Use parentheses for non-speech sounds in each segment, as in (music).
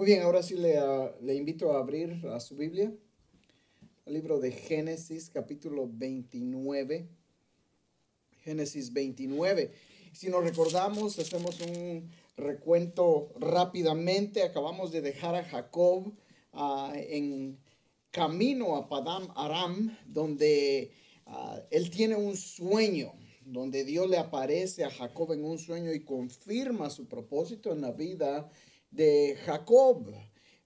Muy bien, ahora sí le, ah, le invito a abrir a su Biblia, el libro de Génesis, capítulo 29. Génesis 29. Si nos recordamos, hacemos un recuento rápidamente. Acabamos de dejar a Jacob ah, en camino a Padam Aram, donde ah, él tiene un sueño, donde Dios le aparece a Jacob en un sueño y confirma su propósito en la vida de Jacob.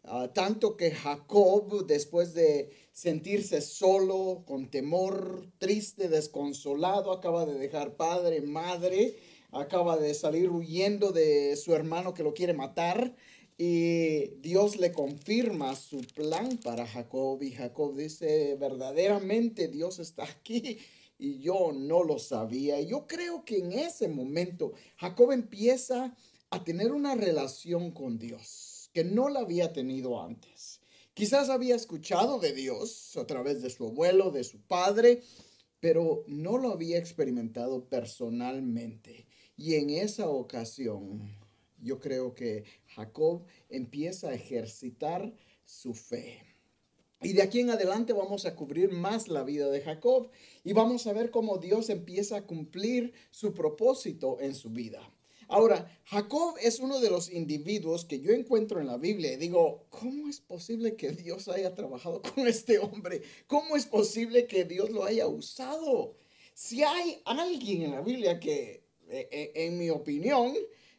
Ah, tanto que Jacob, después de sentirse solo, con temor, triste, desconsolado, acaba de dejar padre, madre, acaba de salir huyendo de su hermano que lo quiere matar. Y Dios le confirma su plan para Jacob y Jacob dice, verdaderamente Dios está aquí y yo no lo sabía. Y yo creo que en ese momento Jacob empieza a tener una relación con Dios que no la había tenido antes. Quizás había escuchado de Dios a través de su abuelo, de su padre, pero no lo había experimentado personalmente. Y en esa ocasión, yo creo que Jacob empieza a ejercitar su fe. Y de aquí en adelante vamos a cubrir más la vida de Jacob y vamos a ver cómo Dios empieza a cumplir su propósito en su vida. Ahora, Jacob es uno de los individuos que yo encuentro en la Biblia y digo, ¿cómo es posible que Dios haya trabajado con este hombre? ¿Cómo es posible que Dios lo haya usado? Si hay alguien en la Biblia que, eh, eh, en mi opinión,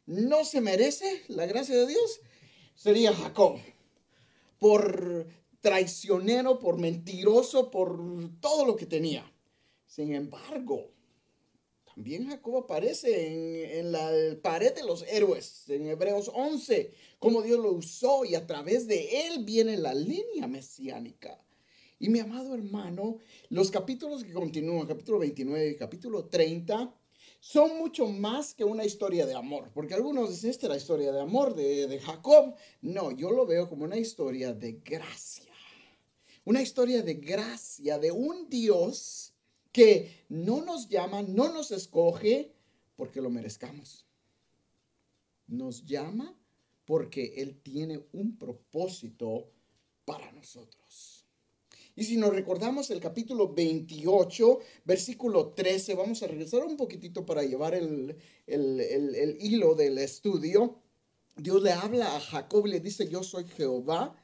no se merece la gracia de Dios, sería Jacob. Por traicionero, por mentiroso, por todo lo que tenía. Sin embargo, también Jacob aparece en, la pared de los héroes, en Hebreos 11, cómo Dios lo usó y a través de él viene la línea mesiánica. Y mi amado hermano, los capítulos que continúan, capítulo 29 y capítulo 30, son mucho más que una historia de amor, porque algunos dicen, esta es la historia de amor de Jacob. No, yo lo veo como una historia de gracia, una historia de gracia de un Dios que no nos llama, no nos escoge porque lo merezcamos. Nos llama porque Él tiene un propósito para nosotros. Y si nos recordamos el capítulo 28, versículo 13, vamos a regresar un poquitito para llevar el, el hilo del estudio. Dios le habla a Jacob y le dice, yo soy Jehová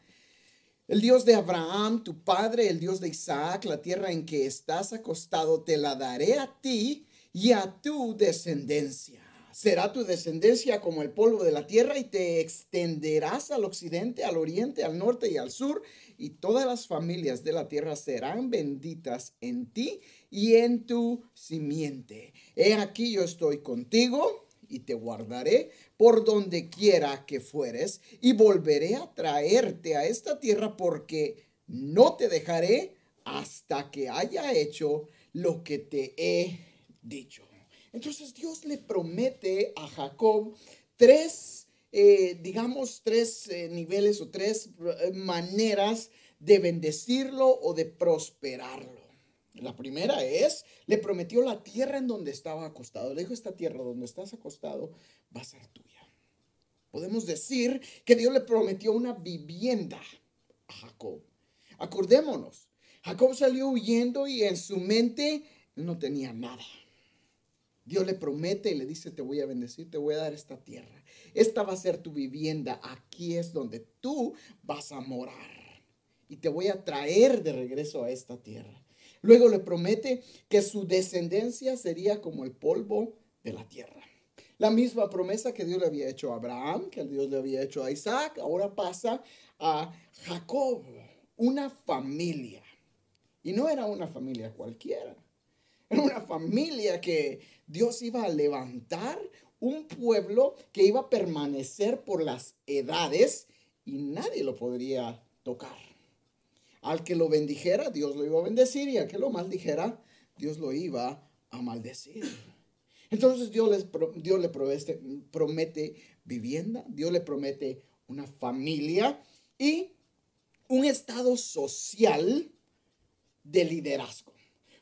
el Dios de Abraham, tu padre, el Dios de Isaac, la tierra en que estás acostado, te la daré a ti y a tu descendencia. Será tu descendencia como el polvo de la tierra y te extenderás al occidente, al oriente, al norte y al sur, y todas las familias de la tierra serán benditas en ti y en tu simiente. He aquí yo estoy contigo y te guardaré por donde quiera que fueres, y volveré a traerte a esta tierra porque no te dejaré hasta que haya hecho lo que te he dicho. Entonces Dios le promete a Jacob tres, eh, digamos, tres eh, niveles o tres eh, maneras de bendecirlo o de prosperarlo. La primera es, le prometió la tierra en donde estaba acostado. Le dijo, esta tierra donde estás acostado va a ser tuya. Podemos decir que Dios le prometió una vivienda a Jacob. Acordémonos, Jacob salió huyendo y en su mente no tenía nada. Dios le promete y le dice, te voy a bendecir, te voy a dar esta tierra. Esta va a ser tu vivienda. Aquí es donde tú vas a morar. Y te voy a traer de regreso a esta tierra. Luego le promete que su descendencia sería como el polvo de la tierra. La misma promesa que Dios le había hecho a Abraham, que Dios le había hecho a Isaac, ahora pasa a Jacob, una familia. Y no era una familia cualquiera. Era una familia que Dios iba a levantar, un pueblo que iba a permanecer por las edades y nadie lo podría tocar. Al que lo bendijera, Dios lo iba a bendecir y al que lo maldijera, Dios lo iba a maldecir. Entonces Dios, les, Dios le promete vivienda, Dios le promete una familia y un estado social de liderazgo.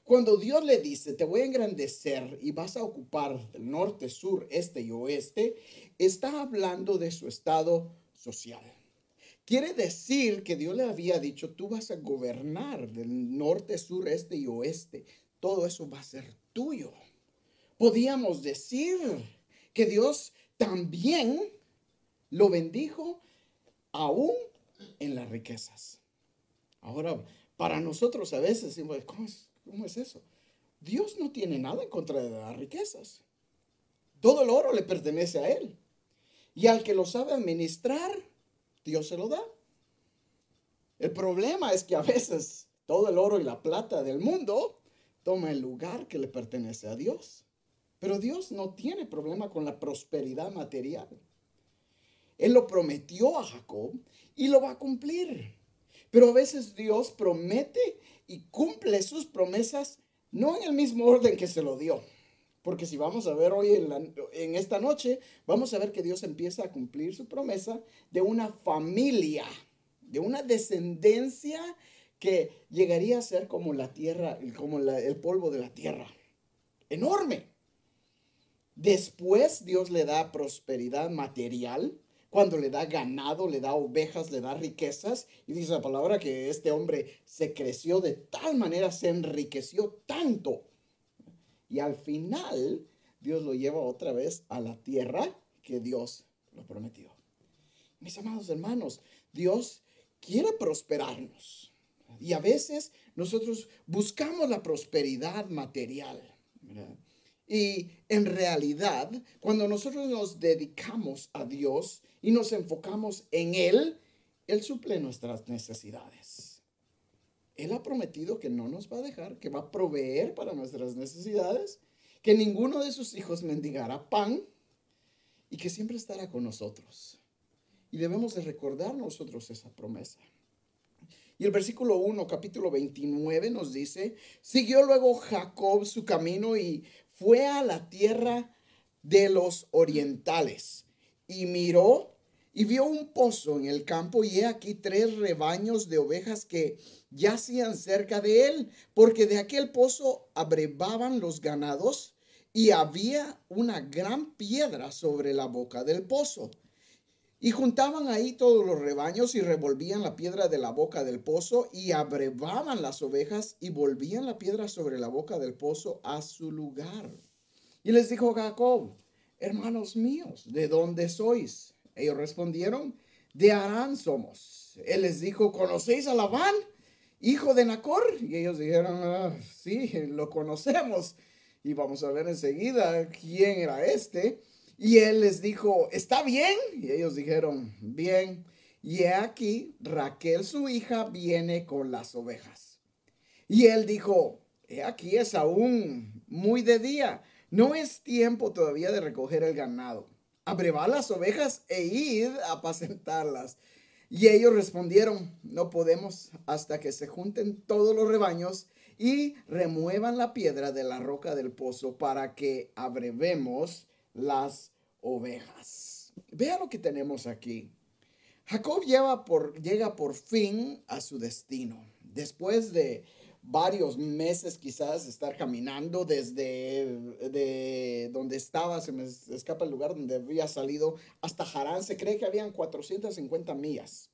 Cuando Dios le dice, te voy a engrandecer y vas a ocupar el norte, sur, este y oeste, está hablando de su estado social. Quiere decir que Dios le había dicho, tú vas a gobernar del norte, sur, este y oeste. Todo eso va a ser tuyo. Podíamos decir que Dios también lo bendijo aún en las riquezas. Ahora, para nosotros a veces decimos, ¿cómo es, ¿cómo es eso? Dios no tiene nada en contra de las riquezas. Todo el oro le pertenece a Él. Y al que lo sabe administrar, Dios se lo da. El problema es que a veces todo el oro y la plata del mundo toma el lugar que le pertenece a Dios. Pero Dios no tiene problema con la prosperidad material. Él lo prometió a Jacob y lo va a cumplir. Pero a veces Dios promete y cumple sus promesas no en el mismo orden que se lo dio. Porque si vamos a ver hoy en, esta noche, vamos a ver que Dios empieza a cumplir su promesa de una familia, de una descendencia que llegaría a ser como la tierra, como el polvo de la tierra. Enorme. Después Dios le da prosperidad material, cuando le da ganado, le da ovejas, le da riquezas. Y dice la palabra que este hombre se creció de tal manera, se enriqueció tanto. Y al final, Dios lo lleva otra vez a la tierra que Dios lo prometió. Mis amados hermanos, Dios quiere prosperarnos. Y a veces nosotros buscamos la prosperidad material. Y en realidad, cuando nosotros nos dedicamos a Dios y nos enfocamos en Él, Él suple nuestras necesidades. Él ha prometido que no nos va a dejar, que va a proveer para nuestras necesidades, que ninguno de sus hijos mendigará pan y que siempre estará con nosotros. Y debemos de recordar nosotros esa promesa. Y el versículo 1, capítulo 29 nos dice, siguió luego Jacob su camino y fue a la tierra de los orientales y miró y vio un pozo en el campo y he aquí tres rebaños de ovejas que yacían cerca de él, porque de aquel pozo abrevaban los ganados y había una gran piedra sobre la boca del pozo. Y juntaban ahí todos los rebaños y revolvían la piedra de la boca del pozo y abrevaban las ovejas y volvían la piedra sobre la boca del pozo a su lugar. Y les dijo Jacob, hermanos míos, ¿de dónde sois? Ellos respondieron, de Arán somos. Él les dijo, ¿conocéis a Labán, hijo de Nacor? Y ellos dijeron, ah, sí, lo conocemos. Y vamos a ver enseguida quién era este. Y él les dijo, ¿está bien? Y ellos dijeron, bien. Y he aquí, Raquel su hija viene con las ovejas. Y él dijo, he aquí es aún muy de día. No es tiempo todavía de recoger el ganado. Abrevad las ovejas e id a apacentarlas. Y ellos respondieron, no podemos hasta que se junten todos los rebaños y remuevan la piedra de la roca del pozo para que abrevemos las ovejas. Vea lo que tenemos aquí. Jacob por, llega por fin a su destino. Después de varios meses quizás estar caminando desde de donde estaba, se me escapa el lugar donde había salido, hasta Harán, se cree que habían 450 millas,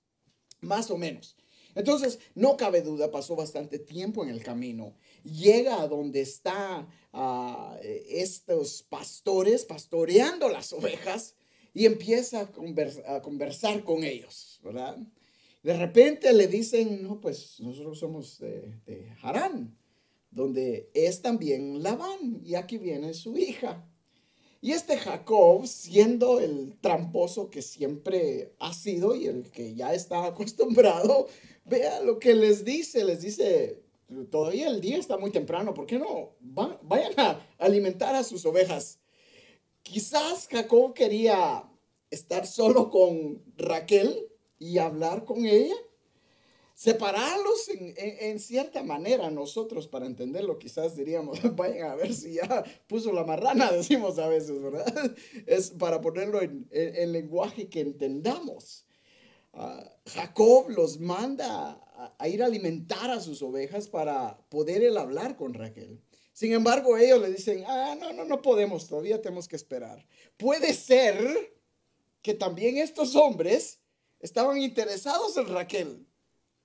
más o menos. Entonces, no cabe duda, pasó bastante tiempo en el camino. Llega a donde están ah, estos pastores pastoreando las ovejas y empieza a, a conversar con ellos, ¿verdad? De repente le dicen, no, pues nosotros somos de, Harán, donde es también Labán, y aquí viene su hija. Y este Jacob, siendo el tramposo que siempre ha sido y el que ya está (laughs) acostumbrado, vea lo que les dice, les dice, todavía el día está muy temprano, ¿por qué no? vayan a alimentar a sus ovejas. Quizás Jacob quería estar solo con Raquel y hablar con ella separarlos en, cierta manera nosotros para entenderlo quizás diríamos (laughs) vayan a ver si ya puso la marrana (laughs) decimos a veces verdad es para ponerlo en, el lenguaje que entendamos. Ah, Jacob los manda a, ir a alimentar a sus ovejas para poder él hablar con Raquel. Sin embargo ellos le dicen ah no no no podemos todavía tenemos que esperar. Puede ser que también estos hombres estaban interesados en Raquel.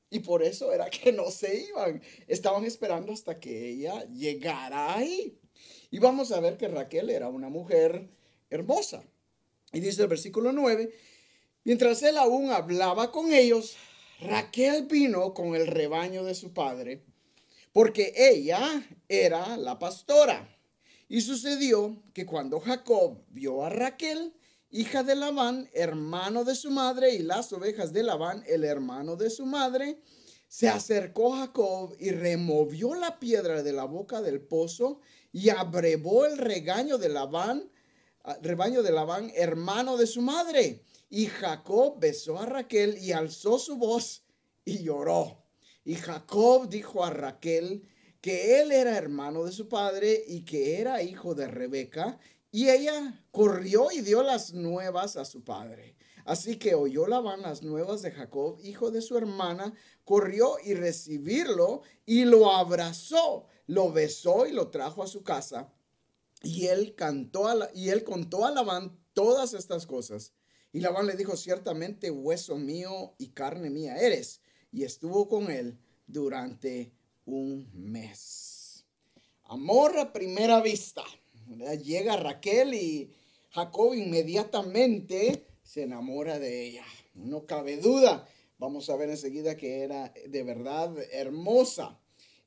Y por eso era que no se iban. Estaban esperando hasta que ella llegara ahí. Y vamos a ver que Raquel era una mujer hermosa. Y dice el versículo 9, mientras él aún hablaba con ellos, Raquel vino con el rebaño de su padre, porque ella era la pastora. Y sucedió que cuando Jacob vio a Raquel, hija de Labán, hermano de su madre, y las ovejas de Labán, el hermano de su madre, se acercó Jacob y removió la piedra de la boca del pozo y abrevó el regaño de Labán, ah, rebaño de Labán, hermano de su madre. Y Jacob besó a Raquel y alzó su voz y lloró. Y Jacob dijo a Raquel que él era hermano de su padre y que era hijo de Rebeca. Y ella corrió y dio las nuevas a su padre. Así que oyó Labán las nuevas de Jacob, hijo de su hermana, corrió y recibirlo y lo abrazó, lo besó y lo trajo a su casa. Y él cantó a y él contó a Labán todas estas cosas. Y Labán le dijo, ciertamente hueso mío y carne mía eres. Y estuvo con él durante un mes. Amor a primera vista. Llega Raquel y Jacob inmediatamente se enamora de ella. No cabe duda. Vamos a ver enseguida que era de verdad hermosa.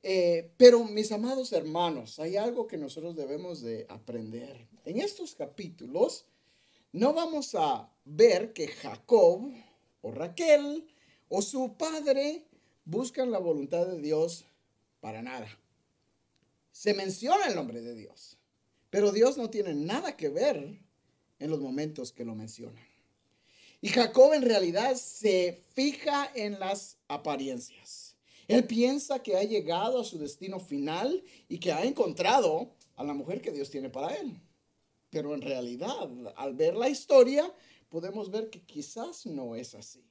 Eh, pero mis amados hermanos, hay algo que nosotros debemos de aprender. En estos capítulos no vamos a ver que Jacob o Raquel o su padre buscan la voluntad de Dios para nada. Se menciona el nombre de Dios, pero Dios no tiene nada que ver en los momentos que lo mencionan. Y Jacob en realidad se fija en las apariencias. Él piensa que ha llegado a su destino final y que ha encontrado a la mujer que Dios tiene para él. Pero en realidad, al ver la historia, podemos ver que quizás no es así.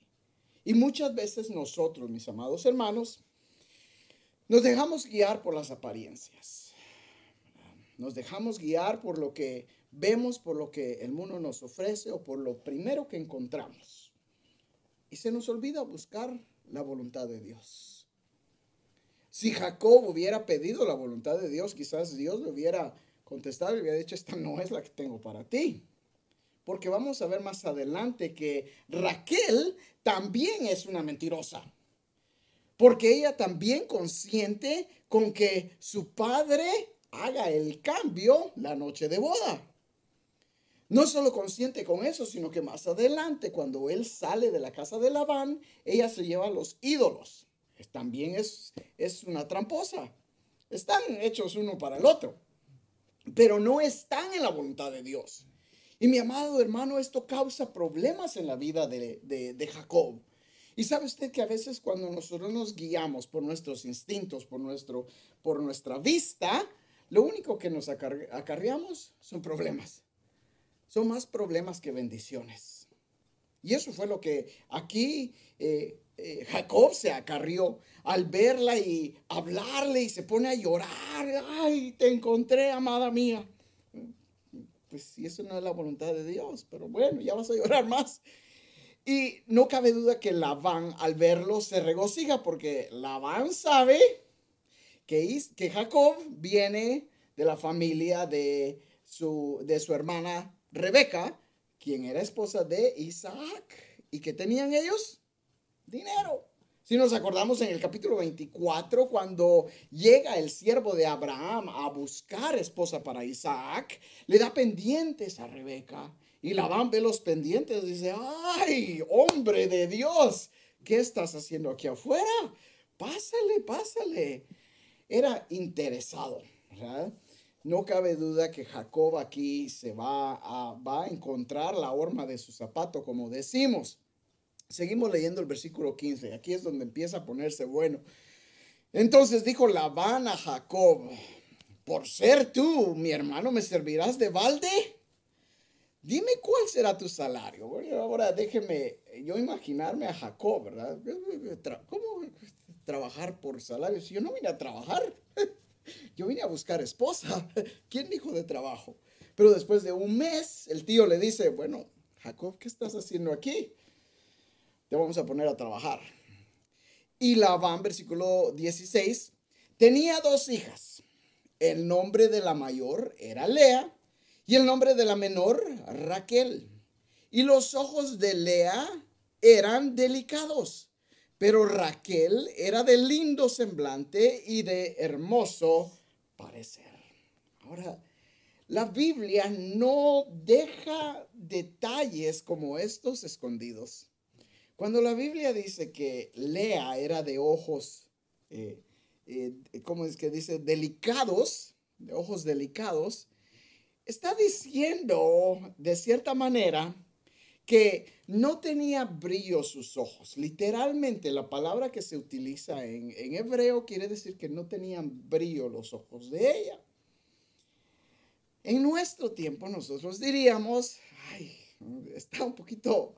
Y muchas veces nosotros, mis amados hermanos, nos dejamos guiar por las apariencias. Nos dejamos guiar por lo que vemos, por lo que el mundo nos ofrece o por lo primero que encontramos. Y se nos olvida buscar la voluntad de Dios. Si Jacob hubiera pedido la voluntad de Dios, quizás Dios le hubiera contestado y hubiera dicho, esta no es la que tengo para ti. Porque vamos a ver más adelante que Raquel también es una mentirosa porque ella también consciente con que su padre haga el cambio la noche de boda. No solo consciente con eso, sino que más adelante, cuando él sale de la casa de Labán, ella se lleva los ídolos. También es, es una tramposa. Están hechos uno para el otro, pero no están en la voluntad de Dios. Y mi amado hermano, esto causa problemas en la vida de, de, de Jacob. Y sabe usted que a veces cuando nosotros nos guiamos por nuestros instintos, por, nuestro, por nuestra vista, lo único que nos acarreamos son problemas. Son más problemas que bendiciones. Y eso fue lo que aquí eh, eh, Jacob se acarrió al verla y hablarle y se pone a llorar. Ay, te encontré, amada mía. Pues si eso no es la voluntad de Dios, pero bueno, ya vas a llorar más. Y no cabe duda que Labán al verlo se regocija porque Labán sabe que, que Jacob viene de la familia de su, de su hermana Rebeca, quien era esposa de Isaac. ¿Y que tenían ellos? Dinero. Si nos acordamos en el capítulo 24, cuando llega el siervo de Abraham a buscar esposa para Isaac, le da pendientes a Rebeca y Labán ve los pendientes y dice, ay, hombre de Dios, ¿qué estás haciendo aquí afuera? Pásale, pásale. Era interesado, ¿verdad? No cabe duda que Jacob aquí se va a, va a encontrar la horma de su zapato, como decimos. Seguimos leyendo el versículo 15. Aquí es donde empieza a ponerse bueno. Entonces dijo Labán a Jacob, por ser tú, mi hermano, ¿me servirás de balde? Dime cuál será tu salario. Ahora déjeme yo imaginarme a Jacob, ¿verdad? ¿Cómo trabajar por salario? Si yo no vine a trabajar, (laughs) yo vine a buscar esposa. (laughs) ¿Quién dijo de trabajo? Pero después de un mes, el tío le dice, bueno, Jacob, ¿qué estás haciendo aquí? te vamos a poner a trabajar. Y Labán, versículo 16, tenía dos hijas. El nombre de la mayor era Lea y el nombre de la menor Raquel. Y los ojos de Lea eran delicados, pero Raquel era de lindo semblante y de hermoso parecer. Ahora, la Biblia no deja detalles como estos escondidos. Cuando la Biblia dice que Lea era de ojos, eh, eh, ¿cómo es que dice? Delicados, de ojos delicados, está diciendo de cierta manera que no tenía brillo sus ojos. Literalmente la palabra que se utiliza en, en hebreo quiere decir que no tenían brillo los ojos de ella. En nuestro tiempo nosotros diríamos, ay, está un poquito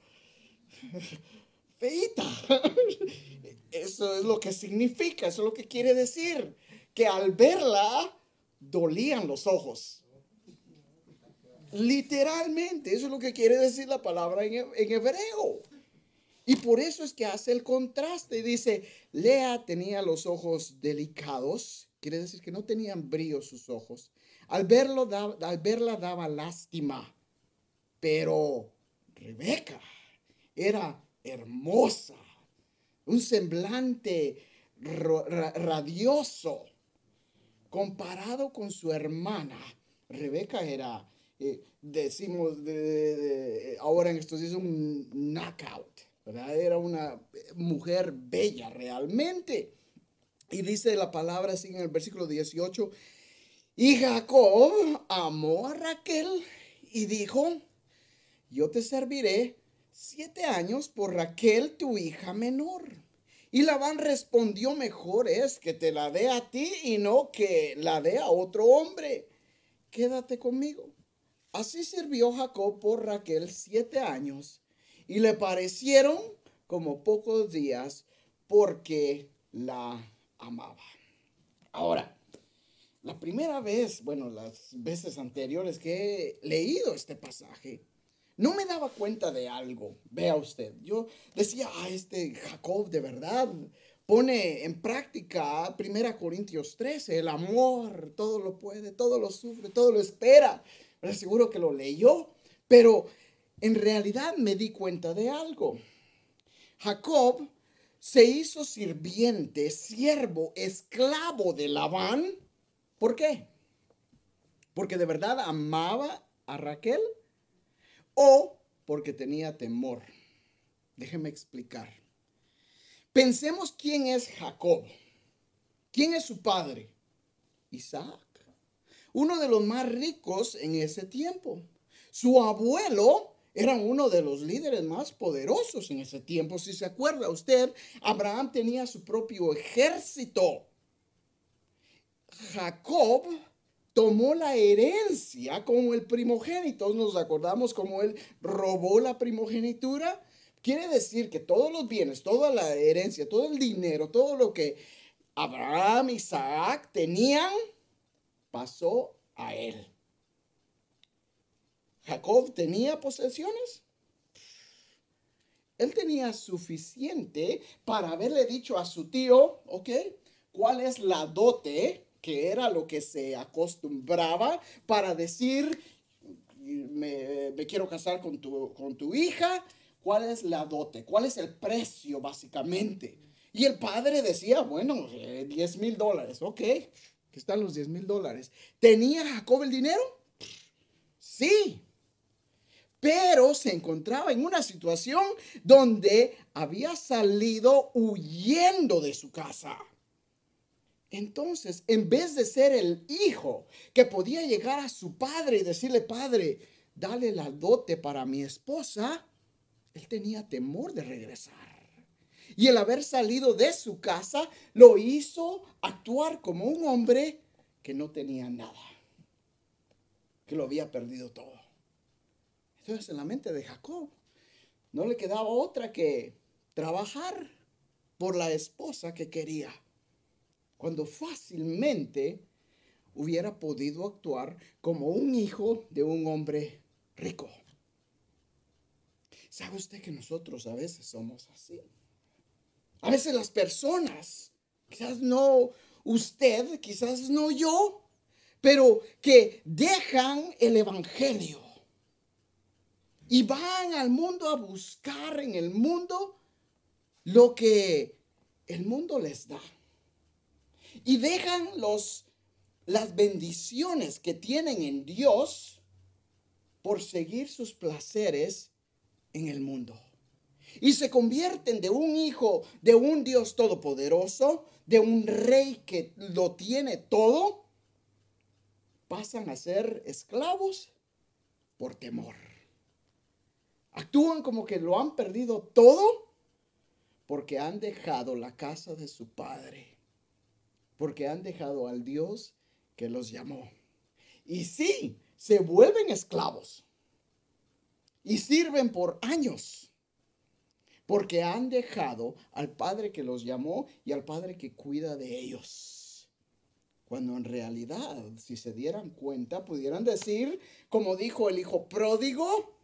(laughs) feita. (laughs) Eso es lo que significa, eso es lo que quiere decir, que al verla dolían los ojos. Literalmente, eso es lo que quiere decir la palabra en, hebreo. Y por eso es que hace el contraste. Dice, Lea tenía los ojos delicados, quiere decir que no tenían brillo sus ojos. Al, verlo, al verla daba lástima, pero Rebeca era hermosa, un semblante radioso. Comparado con su hermana, Rebeca era eh, decimos ahora en estos días un knockout, ¿verdad? Era una mujer bella realmente. Y dice la palabra así en el versículo 18, y Jacob amó a Raquel y dijo, yo te serviré siete años por Raquel, tu hija menor. Y Labán respondió, mejor es que te la dé a ti y no que la dé a otro hombre. Quédate conmigo. Así sirvió Jacob por Raquel siete años y le parecieron como pocos días porque la amaba. Ahora, la primera vez, bueno, las veces anteriores que he leído este pasaje, no me daba cuenta de algo. Vea usted, yo decía, ah, este Jacob de verdad pone en práctica 1 Corintios 13, el amor, todo lo puede, todo lo sufre, todo lo espera seguro que lo leyó, pero en realidad me di cuenta de algo. Jacob se hizo sirviente, siervo, esclavo de Labán. ¿Por qué? Porque de verdad amaba a Raquel o porque tenía temor. Déjeme explicar. Pensemos quién es Jacob. ¿Quién es su padre? Isaac uno de los más ricos en ese tiempo. Su abuelo era uno de los líderes más poderosos en ese tiempo. Si se acuerda usted, Abraham tenía su propio ejército. Jacob tomó la herencia como el primogénito. Nos acordamos cómo él robó la primogenitura. Quiere decir que todos los bienes, toda la herencia, todo el dinero, todo lo que Abraham, y Isaac tenían, pasó a él. Jacob tenía posesiones. Él tenía suficiente para haberle dicho a su tío, ok, cuál es la dote, que era lo que se acostumbraba para decir, me, quiero casar con tu, con tu hija, cuál es la dote, cuál es el precio básicamente. Y el padre decía, bueno, 10 eh, mil dólares, ok, que están los 10 mil dólares. ¿Tenía Jacob el dinero? Sí. Pero se encontraba en una situación donde había salido huyendo de su casa. Entonces, en vez de ser el hijo que podía llegar a su padre y decirle, padre, dale la dote para mi esposa, él tenía temor de regresar. Y el haber salido de su casa lo hizo actuar como un hombre que no tenía nada, que lo había perdido todo. Entonces en la mente de Jacob no le quedaba otra que trabajar por la esposa que quería, cuando fácilmente hubiera podido actuar como un hijo de un hombre rico. ¿Sabe usted que nosotros a veces somos así? A veces las personas, quizás no usted, quizás no yo, pero que dejan el Evangelio y van al mundo a buscar en el mundo lo que el mundo les da. Y dejan los, las bendiciones que tienen en Dios por seguir sus placeres en el mundo. Y se convierten de un hijo de un Dios todopoderoso, de un rey que lo tiene todo, pasan a ser esclavos por temor. Actúan como que lo han perdido todo porque han dejado la casa de su padre, porque han dejado al Dios que los llamó. Y sí, se vuelven esclavos y sirven por años, porque han dejado al Padre que los llamó y al Padre que cuida de ellos. Cuando en realidad, si se dieran cuenta, pudieran decir, como dijo el hijo pródigo,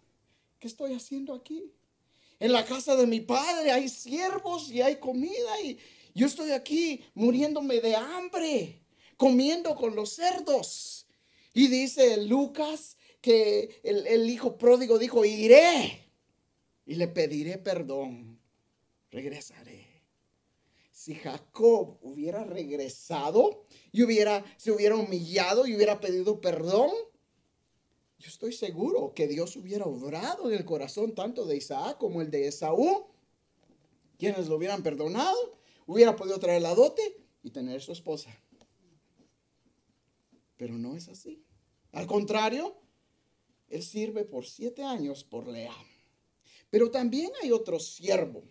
¿qué estoy haciendo aquí? En la casa de mi padre hay siervos y hay comida y yo estoy aquí muriéndome de hambre, comiendo con los cerdos. Y dice Lucas que el, el hijo pródigo dijo, iré y le pediré perdón, regresaré. Si Jacob hubiera regresado y hubiera, se hubiera humillado y hubiera pedido perdón, yo estoy seguro que Dios hubiera obrado en el corazón tanto de Isaac como el de Esaú, quienes lo hubieran perdonado, hubiera podido traer la dote y tener su esposa. Pero no es así. Al contrario, él sirve por siete años por Lea. Pero también hay otro siervo,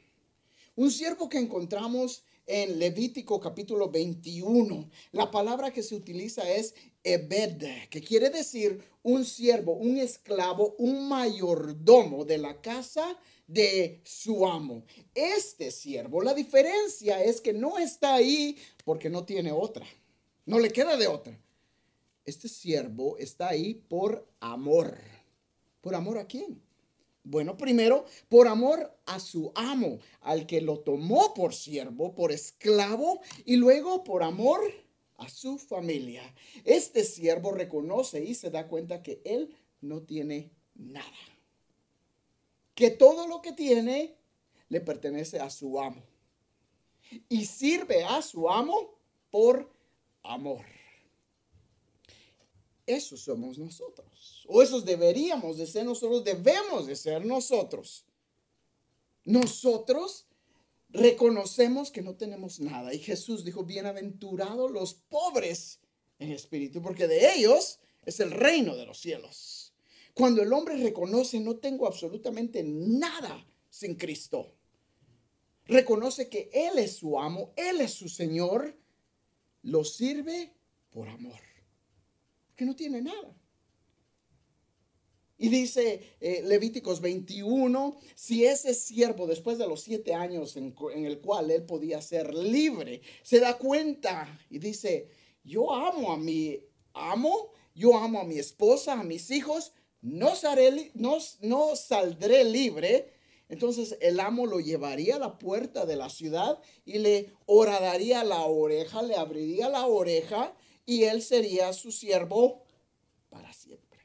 un siervo que encontramos en Levítico capítulo 21. La palabra que se utiliza es Ebed, que quiere decir un siervo, un esclavo, un mayordomo de la casa de su amo. Este siervo, la diferencia es que no está ahí porque no tiene otra, no le queda de otra. Este siervo está ahí por amor. ¿Por amor a quién? Bueno, primero, por amor a su amo, al que lo tomó por siervo, por esclavo, y luego por amor a su familia. Este siervo reconoce y se da cuenta que él no tiene nada. Que todo lo que tiene le pertenece a su amo. Y sirve a su amo por amor. Esos somos nosotros. O esos deberíamos de ser nosotros, debemos de ser nosotros. Nosotros reconocemos que no tenemos nada. Y Jesús dijo, bienaventurados los pobres en espíritu, porque de ellos es el reino de los cielos. Cuando el hombre reconoce, no tengo absolutamente nada sin Cristo. Reconoce que Él es su amo, Él es su Señor, lo sirve por amor que no tiene nada. Y dice eh, Levíticos 21, si ese siervo después de los siete años en, el cual él podía ser libre, se da cuenta y dice, yo amo a mi amo, yo amo a mi esposa, a mis hijos, no, no, no saldré libre. Entonces el amo lo llevaría a la puerta de la ciudad y le horadaría la oreja, le abriría la oreja y él sería su siervo para siempre.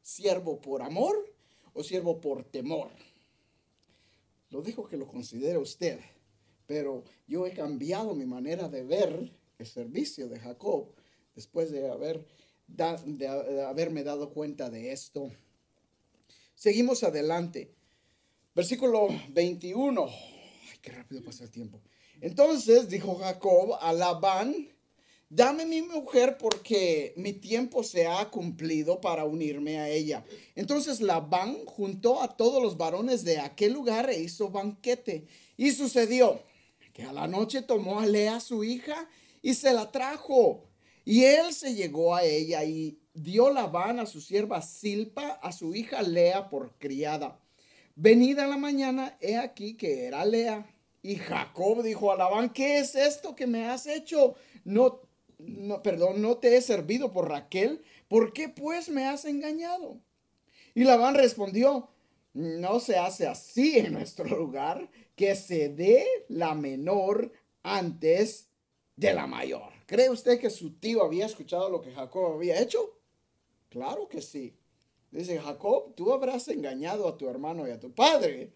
Siervo por amor o siervo por temor. Lo dijo que lo considere usted, pero yo he cambiado mi manera de ver el servicio de Jacob después de, de haberme dado cuenta de esto. Seguimos adelante. Versículo 21. Ay, qué rápido pasa el tiempo. Entonces dijo Jacob a Labán, dame mi mujer porque mi tiempo se ha cumplido para unirme a ella. Entonces Labán juntó a todos los varones de aquel lugar e hizo banquete. Y sucedió que a la noche tomó a Lea su hija y se la trajo. Y él se llegó a ella y dio Labán a su sierva Silpa, a su hija Lea por criada. Venida la mañana, he aquí que era Lea. Y Jacob dijo a Labán, ¿qué es esto que me has hecho? No no, perdón, no te he servido por Raquel, ¿por qué pues me has engañado? Y Labán respondió, no se hace así en nuestro lugar, que se dé la menor antes de la mayor. ¿Cree usted que su tío había escuchado lo que Jacob había hecho? Claro que sí. Dice Jacob, tú habrás engañado a tu hermano y a tu padre,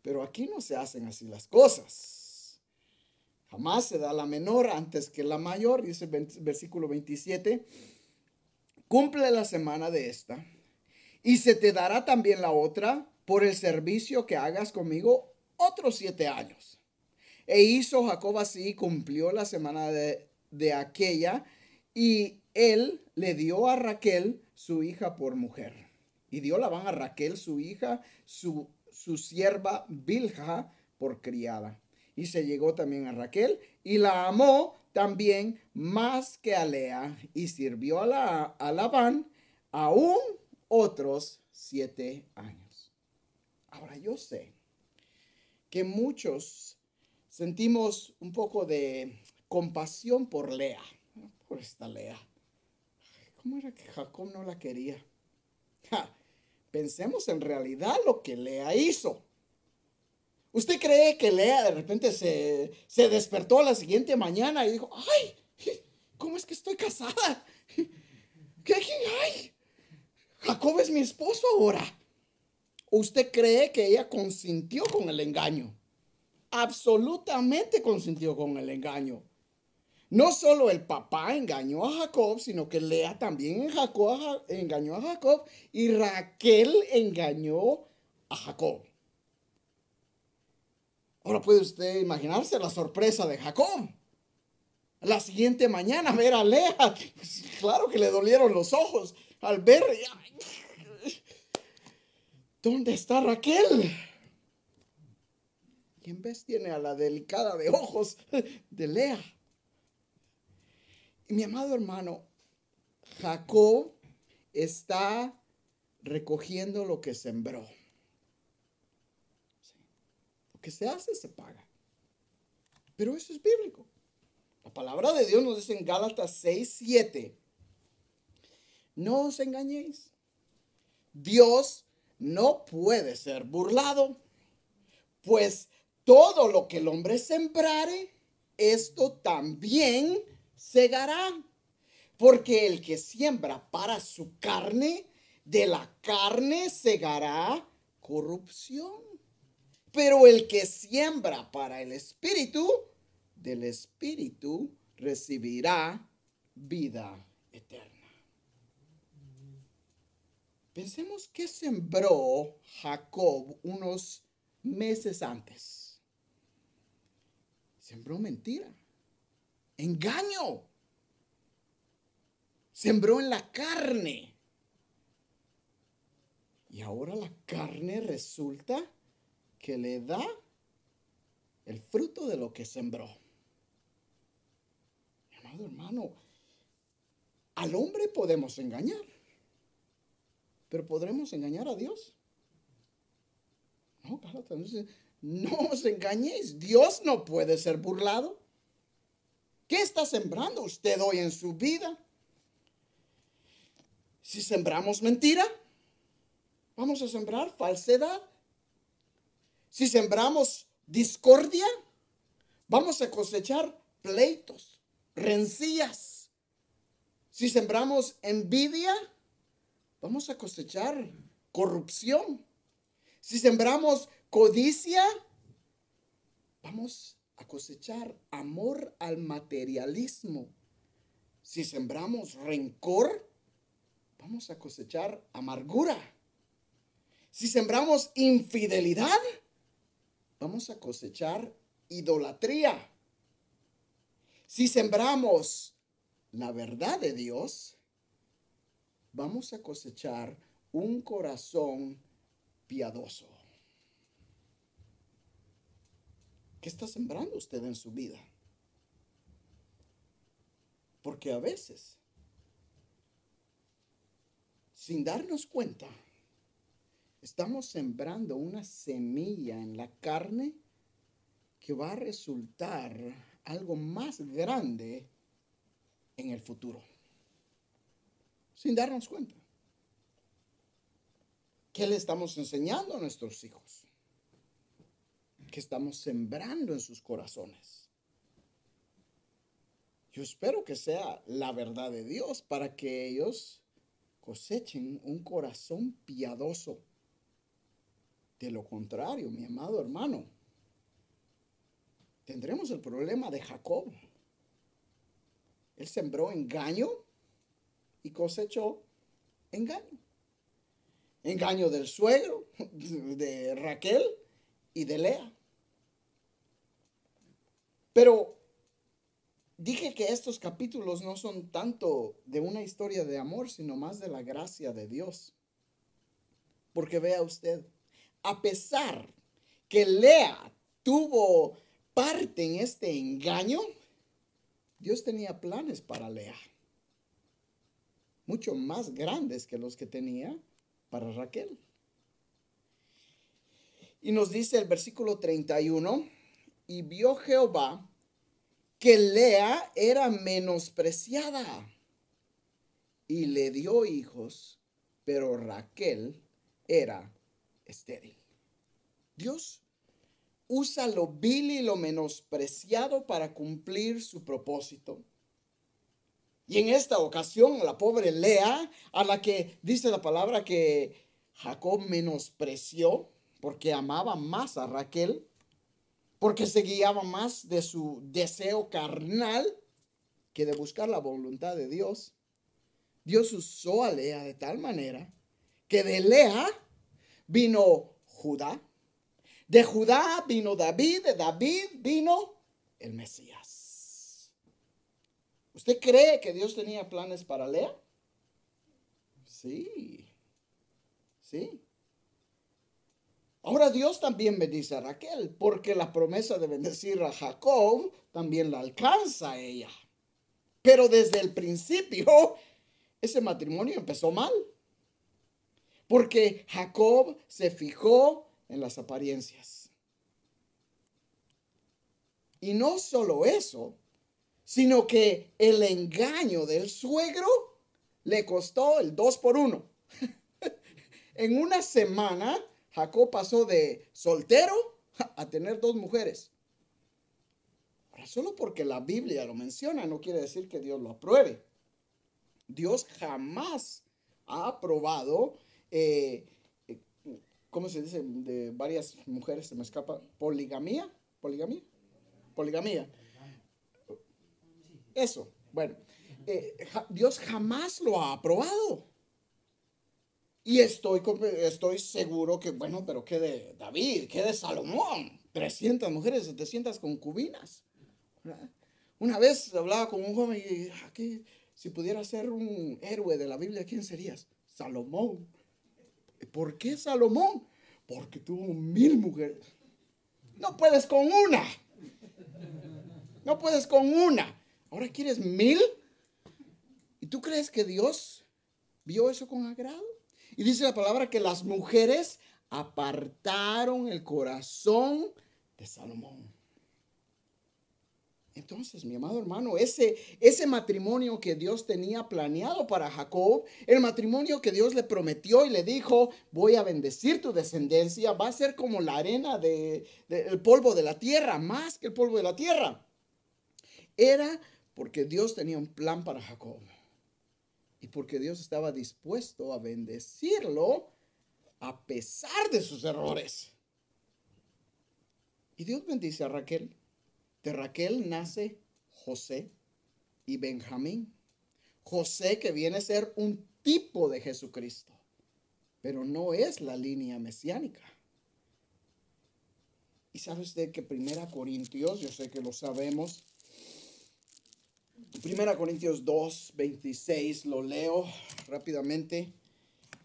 pero aquí no se hacen así las cosas. Jamás se da la menor antes que la mayor, dice el versículo 27. Cumple la semana de esta y se te dará también la otra por el servicio que hagas conmigo otros siete años. E hizo Jacob así, cumplió la semana de, aquella, y él le dio a Raquel su hija por mujer. Y dio la van a Raquel su hija, su, su sierva Bilha por criada. Y se llegó también a Raquel y la amó también más que a Lea y sirvió a, la, a Labán aún otros siete años. Ahora yo sé que muchos sentimos un poco de compasión por Lea, por esta Lea. ¿Cómo era que Jacob no la quería? pensemos en realidad lo que Lea hizo. ¿Usted cree que Lea de repente se, se despertó la siguiente mañana y dijo, ay, ¿cómo es que estoy casada? ¿Qué, hay? Jacob es mi esposo ahora. ¿Usted cree que ella consintió con el engaño? Absolutamente consintió con el engaño. No solo el papá engañó a Jacob, sino que Lea también engañó a Jacob y Raquel engañó a Jacob. Ahora puede usted imaginarse la sorpresa de Jacob. La siguiente mañana ver a Lea, claro que le dolieron los ojos al ver, ¿dónde está Raquel? Y en vez tiene a la delicada de ojos de Lea. Y mi amado hermano, Jacob está recogiendo lo que sembró. Que se hace se paga. Pero eso es bíblico. La palabra de Dios nos dice en Gálatas 6, 7. No os engañéis. Dios no puede ser burlado, pues todo lo que el hombre sembrare, esto también segará. Porque el que siembra para su carne, de la carne segará corrupción. Pero el que siembra para el espíritu, del espíritu recibirá vida eterna. Pensemos que sembró Jacob unos meses antes. Sembró mentira engaño. Sembró en la carne. Y ahora la carne resulta que le da el fruto de lo que sembró. Amado hermano, al hombre podemos engañar, pero ¿podremos engañar a Dios? No, no os engañéis, Dios no puede ser burlado. ¿Qué está sembrando usted hoy en su vida? Si sembramos mentira, vamos a sembrar falsedad. Si sembramos discordia, vamos a cosechar pleitos, rencillas. Si sembramos envidia, vamos a cosechar corrupción. Si sembramos codicia, vamos cosechar amor al materialismo. Si sembramos rencor, vamos a cosechar amargura. Si sembramos infidelidad, vamos a cosechar idolatría. Si sembramos la verdad de Dios, vamos a cosechar un corazón piadoso. ¿Qué está sembrando usted en su vida? Porque a veces, sin darnos cuenta, estamos sembrando una semilla en la carne que va a resultar algo más grande en el futuro. Sin darnos cuenta. ¿Qué le estamos enseñando a nuestros hijos? ¿Qué estamos sembrando en sus corazones? Yo espero que sea la verdad de Dios para que ellos cosechen un corazón piadoso. De lo contrario, mi amado hermano, tendremos el problema de Jacob. Él sembró engaño y cosechó engaño. Engaño del suegro, (laughs) de Raquel y de Lea. Pero dije que estos capítulos no son tanto de una historia de amor, sino más de la gracia de Dios. Porque vea usted, a pesar que Lea tuvo parte en este engaño, Dios tenía planes para Lea, mucho más grandes que los que tenía para Raquel. Y nos dice el versículo 31, y vio Jehová que Lea era menospreciada y le dio hijos, pero Raquel era estéril. Dios usa lo vil y lo menospreciado para cumplir su propósito. Y en esta ocasión, la pobre Lea, a la que dice la palabra que Jacob menospreció porque amaba más a Raquel, porque se guiaba más de su deseo carnal que de buscar la voluntad de Dios. Dios usó a Lea de tal manera que de Lea vino Judá, de Judá vino David, de David vino el Mesías. ¿Usted cree que Dios tenía planes para Lea? Sí, sí. Ahora Dios también bendice a Raquel, porque la promesa de bendecir a Jacob también la alcanza a ella. Pero desde el principio, ese matrimonio empezó mal. Porque Jacob se fijó en las apariencias. Y no solo eso, sino que el engaño del suegro le costó el dos por uno. (laughs) en una semana, Jacob pasó de soltero a tener dos mujeres. Ahora, solo porque la Biblia lo menciona no quiere decir que Dios lo apruebe. Dios jamás ha aprobado eh, ¿cómo se dice? De varias mujeres, se me escapa, poligamía, poligamía, poligamía. Eso, bueno, eh, Dios jamás lo ha aprobado. Y estoy, estoy seguro que, bueno, pero ¿qué de David? ¿Qué de Salomón? 300 mujeres, 700 concubinas. Una vez hablaba con un joven y aquí, si pudiera ser un héroe de la Biblia, ¿quién serías? Salomón. ¿Por qué Salomón? Porque tuvo mil mujeres. No puedes con una. No puedes con una. Ahora quieres mil. ¿Y tú crees que Dios vio eso con agrado? Y dice la palabra que las mujeres apartaron el corazón de Salomón. Entonces, mi amado hermano, ese, matrimonio que Dios tenía planeado para Jacob, el matrimonio que Dios le prometió y le dijo, voy a bendecir tu descendencia, va a ser como la arena del de, polvo de la tierra, más que el polvo de la tierra. Era porque Dios tenía un plan para Jacob y porque Dios estaba dispuesto a bendecirlo a pesar de sus errores. Y Dios bendice a Raquel de Raquel nace José y Benjamín. José que viene a ser un tipo de Jesucristo, pero no es la línea mesiánica. Y sabe usted que Primera Corintios, yo sé que lo sabemos, Primera Corintios 2, 26, lo leo rápidamente.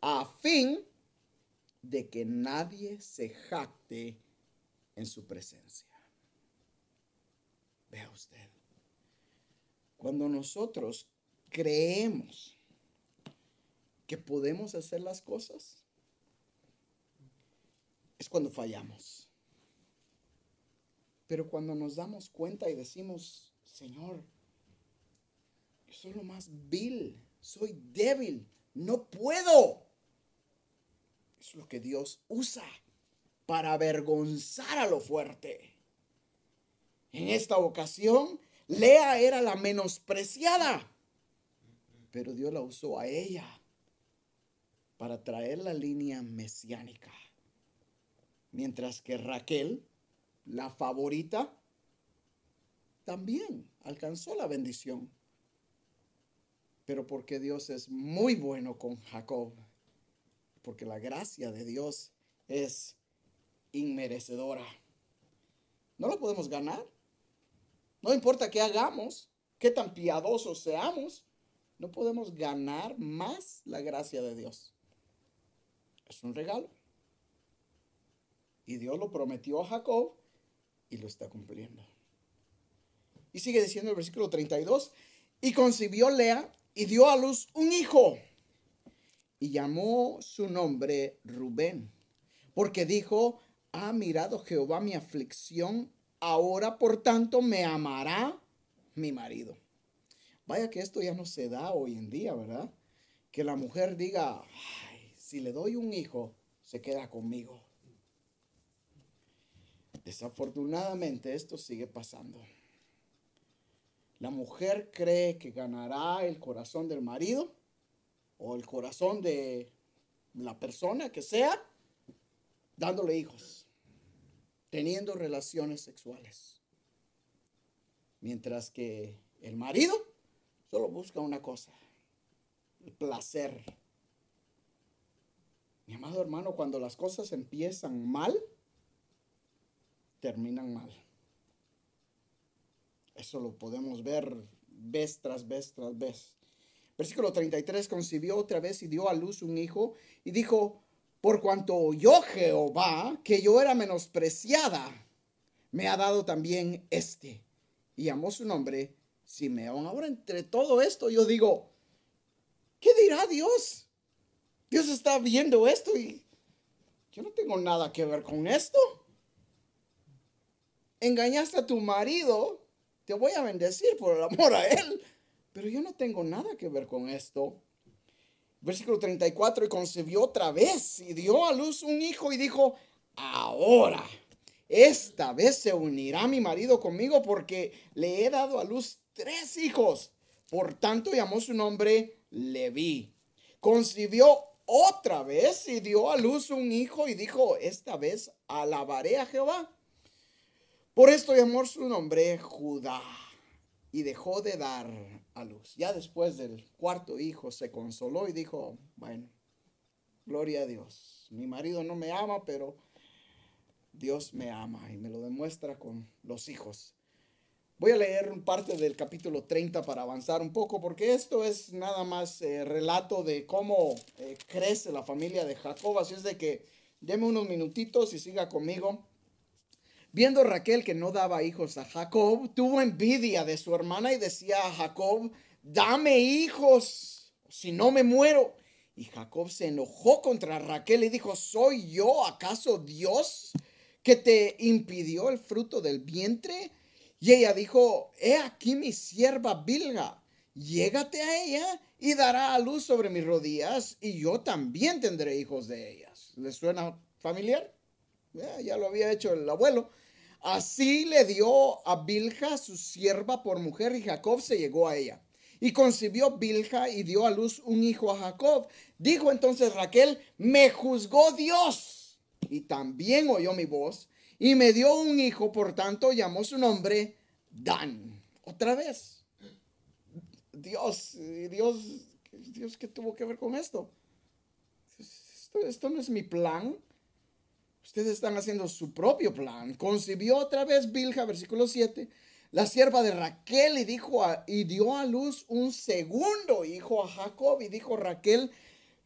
a fin de que nadie se jacte en su presencia. Vea usted, cuando nosotros creemos que podemos hacer las cosas, es cuando fallamos. Pero cuando nos damos cuenta y decimos, Señor, yo soy lo más vil, soy débil, no puedo. Es lo que Dios usa para avergonzar a lo fuerte. En esta ocasión, Lea era la menospreciada, pero Dios la usó a ella para traer la línea mesiánica. Mientras que Raquel, la favorita, también alcanzó la bendición. Pero porque Dios es muy bueno con Jacob, porque la gracia de Dios es inmerecedora. No lo podemos ganar. No importa qué hagamos, qué tan piadosos seamos, no podemos ganar más la gracia de Dios. Es un regalo. Y Dios lo prometió a Jacob y lo está cumpliendo. Y sigue diciendo el versículo 32, y concibió Lea y dio a luz un hijo y llamó su nombre Rubén, porque dijo, ha mirado Jehová mi aflicción, ahora por tanto me amará mi marido. Vaya que esto ya no se da hoy en día, ¿verdad? Que la mujer diga, si le doy un hijo, se queda conmigo. Desafortunadamente esto sigue pasando. La mujer cree que ganará el corazón del marido o el corazón de la persona que sea dándole hijos, teniendo relaciones sexuales. Mientras que el marido solo busca una cosa, el placer. Mi amado hermano, cuando las cosas empiezan mal, terminan mal. Eso lo podemos ver vez tras vez tras vez. Versículo 33, concibió otra vez y dio a luz un hijo y dijo, por cuanto oyó Jehová que yo era menospreciada, me ha dado también este. Y llamó su nombre Simeón. Ahora entre todo esto yo digo, ¿qué dirá Dios? Dios está viendo esto y yo no tengo nada que ver con esto engañaste a tu marido, te voy a bendecir por el amor a él. Pero yo no tengo nada que ver con esto. Versículo 34, y concebió otra vez y dio a luz un hijo y dijo, ahora, esta vez se unirá mi marido conmigo porque le he dado a luz tres hijos. Por tanto llamó su nombre Leví. Concibió otra vez y dio a luz un hijo y dijo, esta vez alabaré a Jehová. Por esto llamó su nombre Judá y dejó de dar a luz. Ya después del cuarto hijo se consoló y dijo, bueno, gloria a Dios. Mi marido no me ama, pero Dios me ama y me lo demuestra con los hijos. Voy a leer parte del capítulo 30 para avanzar un poco, porque esto es nada más eh, relato de cómo eh, crece la familia de Jacob. Así es de que deme unos minutitos y siga conmigo. Viendo Raquel que no daba hijos a Jacob, tuvo envidia de su hermana y decía a Jacob, dame hijos, si no me muero. Y Jacob se enojó contra Raquel y dijo, ¿soy yo acaso Dios que te impidió el fruto del vientre? Y ella dijo, he aquí mi sierva Bilga, llégate a ella y dará a luz sobre mis rodillas y yo también tendré hijos de ellas. ¿Les suena familiar? ya lo había hecho el abuelo. Así le dio a Bilja su sierva por mujer y Jacob se llegó a ella. Y concibió Bilja y dio a luz un hijo a Jacob. Dijo entonces Raquel, me juzgó Dios y también oyó mi voz y me dio un hijo, por tanto llamó su nombre Dan. Otra vez. Dios, Dios, Dios, ¿qué tuvo que ver con esto? Esto, esto no es mi plan. Ustedes están haciendo su propio plan. Concibió otra vez Bilja, versículo 7, la sierva de Raquel y dijo y dio a luz un segundo hijo a Jacob y dijo Raquel,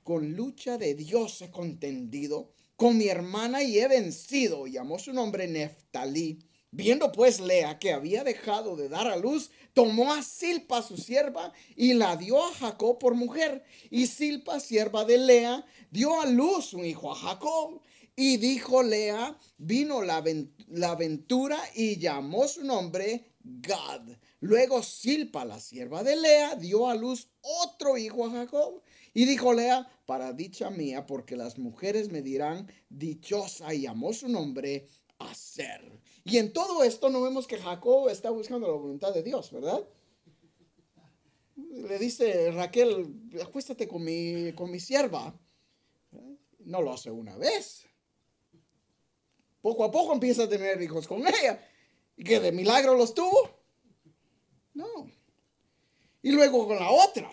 con lucha de Dios he contendido con mi hermana y he vencido. Llamó su nombre Neftalí. Viendo pues Lea que había dejado de dar a luz, tomó a Silpa su sierva y la dio a Jacob por mujer. Y Silpa, sierva de Lea, dio a luz un hijo a Jacob. Y dijo Lea, vino la, aventura y llamó su nombre Gad. Luego Silpa, la sierva de Lea, dio a luz otro hijo a Jacob. Y dijo Lea, para dicha mía, porque las mujeres me dirán dichosa, y llamó su nombre Aser. Y en todo esto no vemos que Jacob está buscando la voluntad de Dios, ¿verdad? Le dice Raquel, acuéstate con mi, con mi sierva. No lo hace una vez. Poco a poco empieza a tener hijos con ella. ¿Y que de milagro los tuvo? No. Y luego con la otra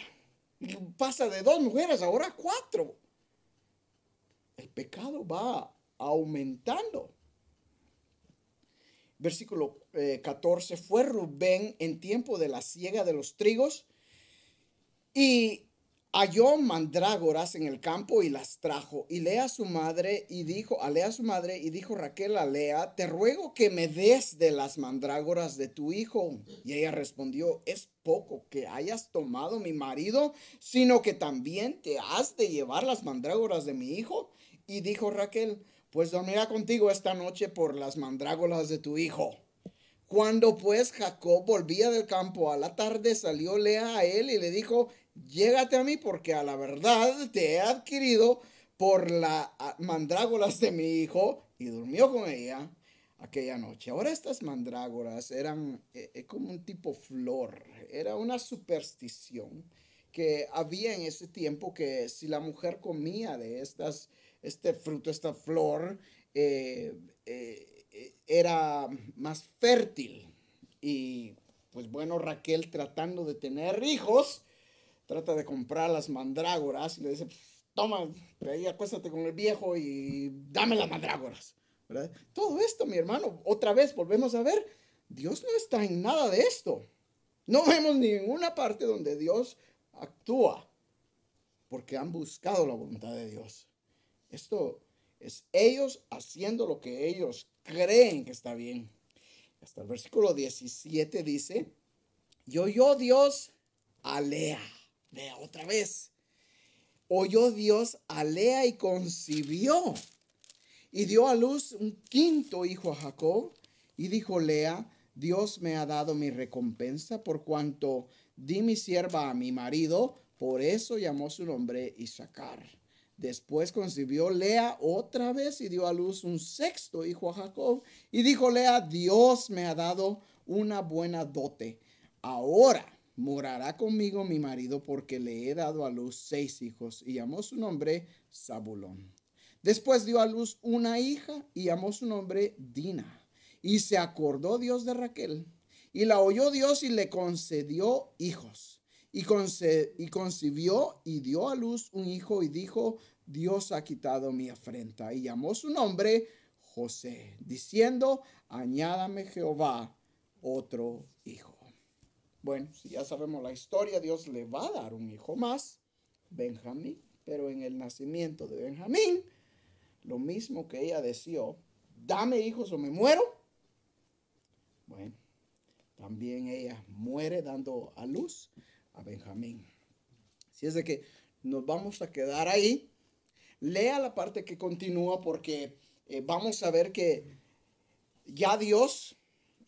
pasa de dos mujeres, ahora cuatro. El pecado va aumentando. Versículo 14, eh, fue Rubén en tiempo de la siega de los trigos y halló mandrágoras en el campo y las trajo. Y Lea su madre y dijo, a Lea su madre y dijo Raquel a Lea, te ruego que me des de las mandrágoras de tu hijo. Y ella respondió, es poco que hayas tomado mi marido, sino que también te has de llevar las mandrágoras de mi hijo. Y dijo Raquel, pues dormirá contigo esta noche por las mandrágoras de tu hijo. Cuando pues Jacob volvía del campo a la tarde, salió Lea a él y le dijo, llégate a mí porque a la verdad te he adquirido por las mandrágoras de mi hijo y durmió con ella aquella noche. Ahora estas mandrágoras eran eh, eh, como un tipo flor, era una superstición que había en ese tiempo que si la mujer comía de estas, este fruto, esta flor, eh, era más fértil. Y pues bueno, Raquel tratando de tener hijos, trata de comprar las mandrágoras y le dice, toma, ahí acuéstate con el viejo y dame las mandrágoras. ¿verdad? Todo esto, mi hermano, otra vez volvemos a ver, Dios no está en nada de esto. No vemos ninguna parte donde Dios actúa porque han buscado la voluntad de Dios. Esto es ellos haciendo lo que ellos creen que está bien. Hasta el versículo 17 dice, yo yo Dios alea. Vea otra vez. Oyó Dios a Lea y concibió. Y dio a luz un quinto hijo a Jacob. Y dijo Lea, Dios me ha dado mi recompensa por cuanto di mi sierva a mi marido. Por eso llamó su nombre Isaacar. Después concibió Lea otra vez y dio a luz un sexto hijo a Jacob. Y dijo Lea, Dios me ha dado una buena dote. Ahora morará conmigo mi marido porque le he dado a luz seis hijos y llamó su nombre Zabulón. Después dio a luz una hija y llamó su nombre Dina. Y se acordó Dios de Raquel y la oyó Dios y le concedió hijos. Y, y concibió y dio a luz un hijo y dijo, Dios ha quitado mi afrenta. Y llamó su nombre José, diciendo, añádame Jehová otro hijo. Bueno, si ya sabemos la historia, Dios le va a dar un hijo más, Benjamín, pero en el nacimiento de Benjamín, lo mismo que ella deseó, dame hijos o me muero. Bueno, también ella muere dando a luz a Benjamín. Si es de que nos vamos a quedar ahí, lea la parte que continúa porque eh, vamos a ver que ya Dios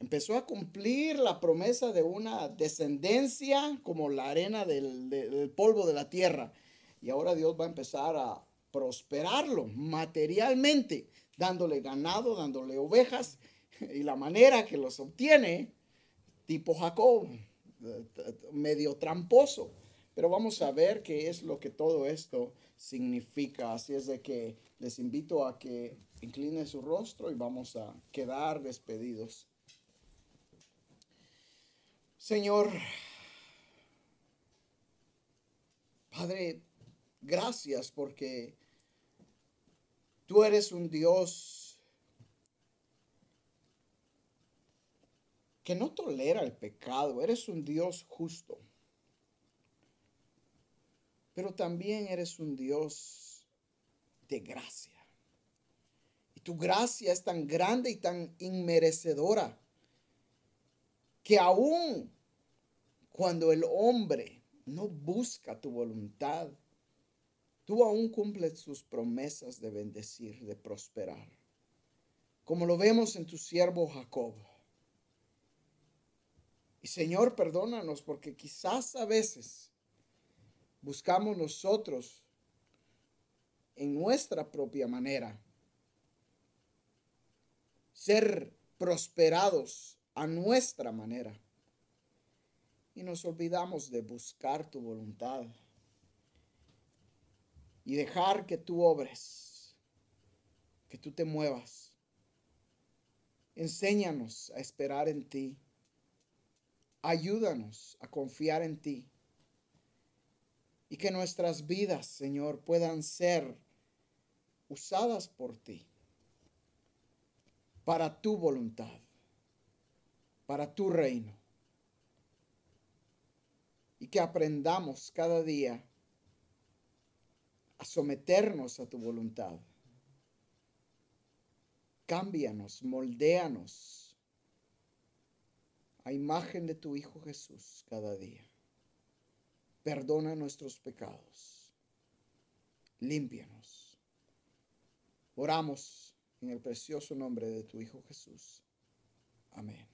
empezó a cumplir la promesa de una descendencia como la arena del, polvo de la tierra. Y ahora Dios va a empezar a prosperarlo materialmente, dándole ganado, dándole ovejas, y la manera que los obtiene, tipo Jacob, medio tramposo. Pero vamos a ver qué es lo que todo esto significa. Así es de que les invito a que inclinen su rostro y vamos a quedar despedidos. Señor, Padre, gracias porque tú eres un Dios que no tolera el pecado, eres un Dios justo, pero también eres un Dios de gracia. tu gracia es tan grande y tan inmerecedora que aún cuando el hombre no busca tu voluntad, tú aún cumples sus promesas de bendecir, de prosperar. Como lo vemos en tu siervo Jacob. Y Señor, perdónanos porque quizás a veces buscamos nosotros en nuestra propia manera ser prosperados a nuestra manera. Y nos olvidamos de buscar tu voluntad y dejar que tú obres, que tú te muevas. Enséñanos a esperar en ti. Ayúdanos a confiar en ti. Y que nuestras vidas, Señor, puedan ser usadas por ti para tu voluntad, para tu reino. Y que aprendamos cada día a someternos a tu voluntad. Cámbianos, moldéanos a imagen de tu Hijo Jesús cada día. Perdona nuestros pecados. Límpianos. Oramos en el precioso nombre de tu Hijo Jesús. Amén.